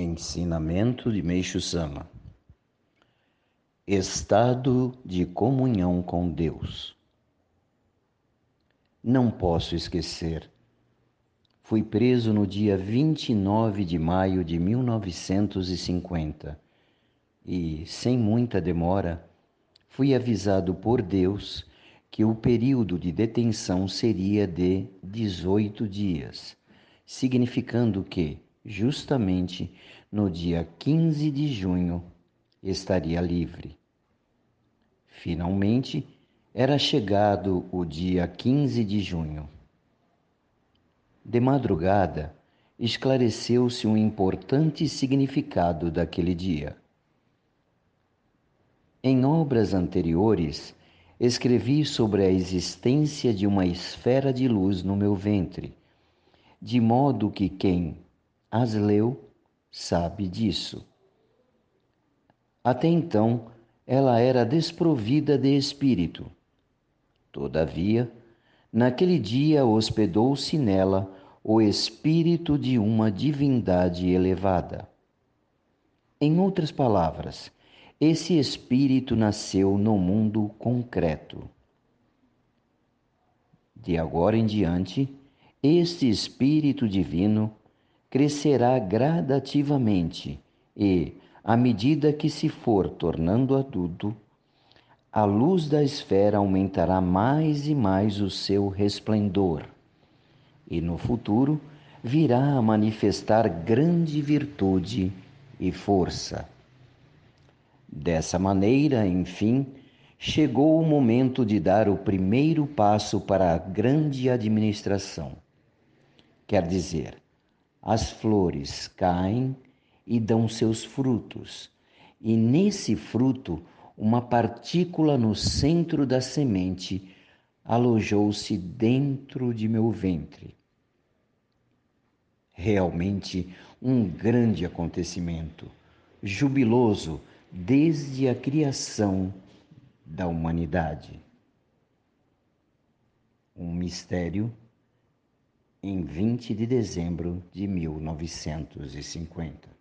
Ensinamento de Meixo Sama Estado de comunhão com Deus. Não posso esquecer. Fui preso no dia 29 de maio de 1950 e, sem muita demora, fui avisado por Deus que o período de detenção seria de 18 dias, significando que, justamente no dia 15 de junho, estaria livre. Finalmente, era chegado o dia 15 de junho. De madrugada, esclareceu-se um importante significado daquele dia. Em obras anteriores, escrevi sobre a existência de uma esfera de luz no meu ventre, de modo que quem as leu sabe disso. Até então, ela era desprovida de espírito. Todavia, naquele dia hospedou-se nela o espírito de uma divindade elevada. Em outras palavras, esse espírito nasceu no mundo concreto. De agora em diante, este espírito divino crescerá gradativamente e, à medida que se for tornando adulto, a luz da esfera aumentará mais e mais o seu resplendor, e no futuro virá a manifestar grande virtude e força. Dessa maneira, enfim, chegou o momento de dar o primeiro passo para a grande administração. Quer dizer, as flores caem e dão seus frutos, e nesse fruto, uma partícula no centro da semente alojou-se dentro de meu ventre. Realmente um grande acontecimento, jubiloso desde a criação da humanidade. Um mistério em 20 de dezembro de 1950.